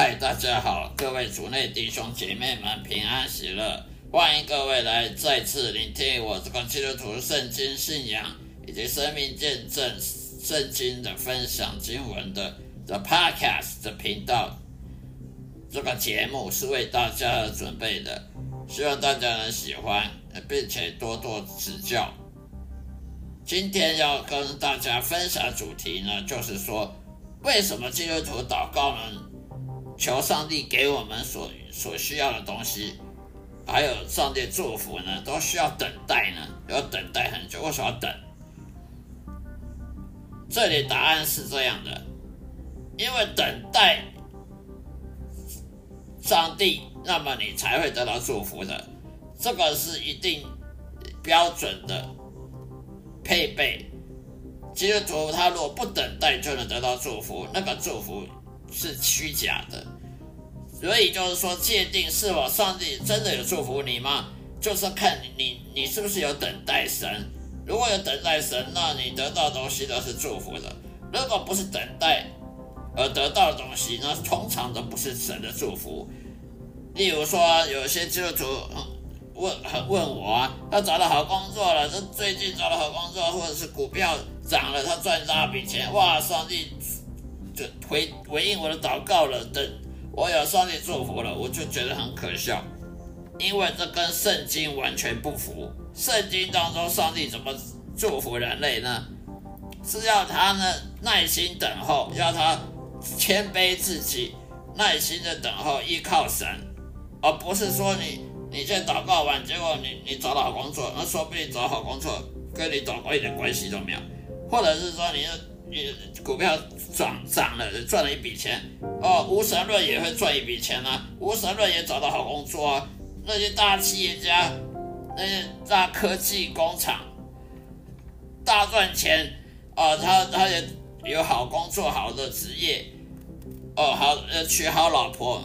嗨，大家好，各位族内弟兄姐妹们平安喜乐，欢迎各位来再次聆听我这个基督徒圣经信仰以及生命见证圣经的分享经文的 The Podcast 的频道。这个节目是为大家准备的，希望大家能喜欢，并且多多指教。今天要跟大家分享主题呢，就是说为什么基督徒祷告呢？求上帝给我们所所需要的东西，还有上帝祝福呢，都需要等待呢，要等待很久。为什么要等？这里答案是这样的：因为等待上帝，那么你才会得到祝福的。这个是一定标准的配备。基督徒他如果不等待就能得到祝福，那个祝福。是虚假的，所以就是说，界定是否上帝真的有祝福你吗？就是看你你你是不是有等待神。如果有等待神，那你得到的东西都是祝福的；如果不是等待而得到的东西，那通常都不是神的祝福。例如说，有些基督徒问问我啊，他找到好工作了，这最近找到好工作，或者是股票涨了，他赚大笔钱，哇，上帝！回回应我的祷告了，等我有上帝祝福了，我就觉得很可笑，因为这跟圣经完全不符。圣经当中，上帝怎么祝福人类呢？是要他呢耐心等候，要他谦卑自己，耐心的等候，依靠神，而不是说你你在祷告完，结果你你找到工作，那说不定找好工作跟你祷告一点关系都没有，或者是说你。你股票涨涨了，赚了一笔钱哦。无神论也会赚一笔钱啊，无神论也找到好工作啊。那些大企业家，那些大科技工厂，大赚钱啊。他他也有好工作，好的职业哦，好呃娶好老婆，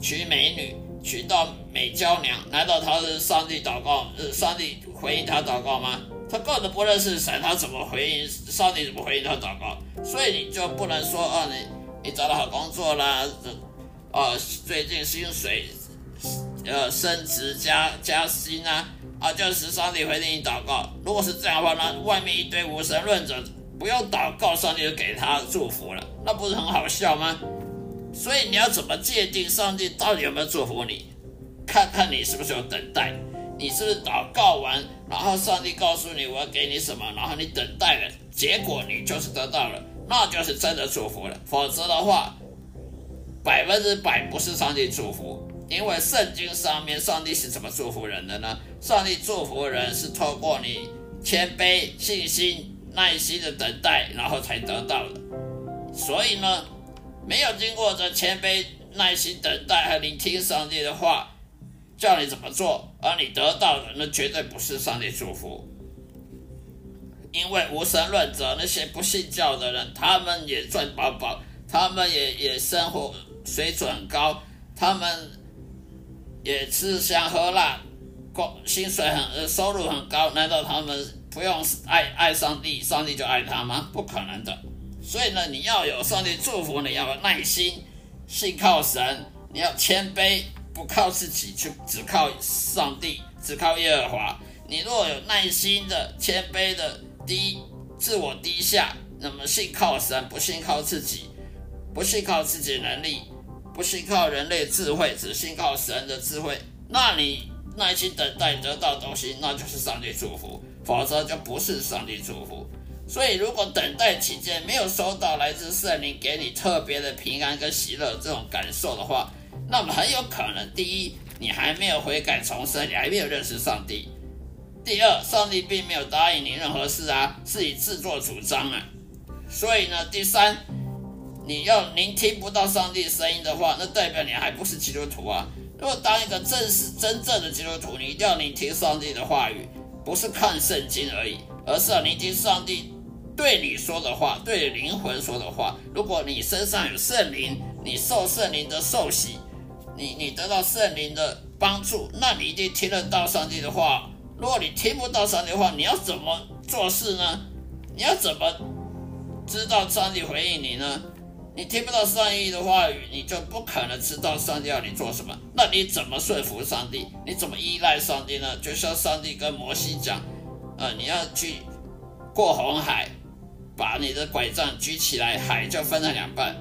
娶美女，娶到美娇娘。难道他是上帝祷告？上帝回应他祷告吗？他根本不认识神，他怎么回应上帝？怎么回应他祷告？所以你就不能说啊，你你找到好工作啦，哦，最近薪水呃升职加加薪啊，啊，就是上帝回应你祷告。如果是这样的话，那外面一堆无神论者不用祷告，上帝就给他祝福了，那不是很好笑吗？所以你要怎么界定上帝到底有没有祝福你？看看你是不是有等待。你是不是祷告完，然后上帝告诉你我要给你什么，然后你等待了，结果你就是得到了，那就是真的祝福了。否则的话，百分之百不是上帝祝福，因为圣经上面上帝是怎么祝福人的呢？上帝祝福人是透过你谦卑、信心、耐心的等待，然后才得到的。所以呢，没有经过这谦卑、耐心等待和聆听上帝的话，叫你怎么做，而你得到的那绝对不是上帝祝福。因为无神论者那些不信教的人，他们也赚饱饱，他们也也生活水准很高，他们也吃香喝辣，工薪水很呃收入很高，难道他们不用爱爱上帝，上帝就爱他吗？不可能的。所以呢，你要有上帝祝福，你要有耐心，信靠神，你要谦卑，不靠自己，就只靠上帝，只靠耶和华。你若有耐心的、谦卑的。低自我低下，那么信靠神，不信靠自己，不信靠自己能力，不信靠人类智慧，只信靠神的智慧，那你耐心等待得到东西，那就是上帝祝福，否则就不是上帝祝福。所以，如果等待期间没有收到来自圣灵给你特别的平安跟喜乐这种感受的话，那么很有可能，第一，你还没有悔改重生，你还没有认识上帝。第二，上帝并没有答应你任何事啊，是你自作主张啊。所以呢，第三，你要您听不到上帝声音的话，那代表你还不是基督徒啊。如果当一个正式真正的基督徒，你一定要聆听上帝的话语，不是看圣经而已，而是要聆听上帝对你说的话，对灵魂说的话。如果你身上有圣灵，你受圣灵的受洗，你你得到圣灵的帮助，那你一定听得到上帝的话。如果你听不到上帝的话，你要怎么做事呢？你要怎么知道上帝回应你呢？你听不到上帝的话语，你就不可能知道上帝要你做什么。那你怎么说服上帝？你怎么依赖上帝呢？就像上帝跟摩西讲，呃，你要去过红海，把你的拐杖举起来，海就分了两半。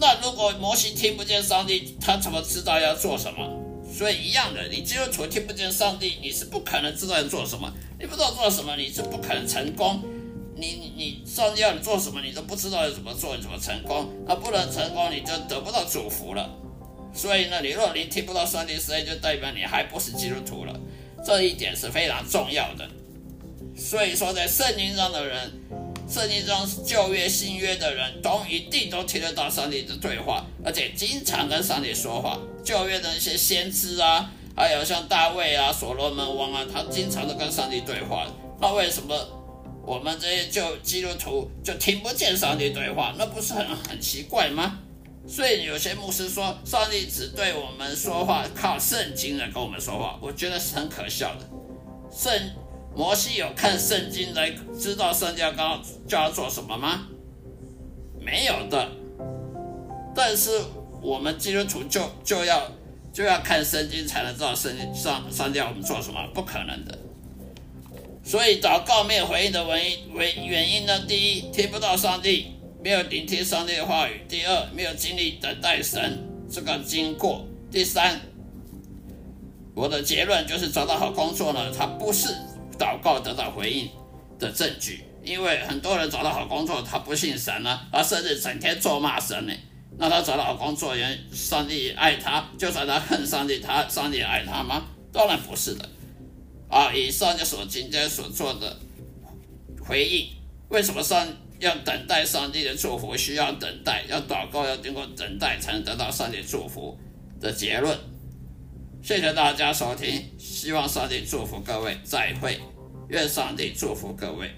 那如果模型听不见上帝，他怎么知道要做什么？所以一样的，你基督徒听不见上帝，你是不可能知道要做什么。你不知道做什么，你是不可能成功。你你，上帝要你做什么，你都不知道要怎么做，你怎么成功？那不能成功，你就得不到祝福了。所以呢，你若你听不到上帝声音，就代表你还不是基督徒了。这一点是非常重要的。所以说，在圣经上的人。圣经中旧约、新约的人都一定都听得到上帝的对话，而且经常跟上帝说话。旧约的那些先知啊，还有像大卫啊、所罗门王啊，他经常都跟上帝对话。那为什么我们这些旧基督徒就听不见上帝对话？那不是很很奇怪吗？所以有些牧师说，上帝只对我们说话，靠圣经来跟我们说话，我觉得是很可笑的。圣摩西有看圣经来知道上帝要刚叫他做什么吗？没有的。但是我们基督徒就就要就要看圣经才能知道圣经上上帝要我们做什么，不可能的。所以祷告没有回应的原因为原因呢？第一，听不到上帝，没有聆听上帝的话语；第二，没有经历等待神这个经过；第三，我的结论就是找到好工作呢，它不是。祷告得到回应的证据，因为很多人找到好工作，他不信神呢，而甚至整天咒骂神呢。那他找到好工作，人上帝爱他，就算他恨上帝，他上帝爱他吗？当然不是的。啊，以上就所今天所做的回应，为什么上要等待上帝的祝福？需要等待，要祷告，要经过等待才能得到上帝祝福的结论。谢谢大家收听，希望上帝祝福各位，再会，愿上帝祝福各位。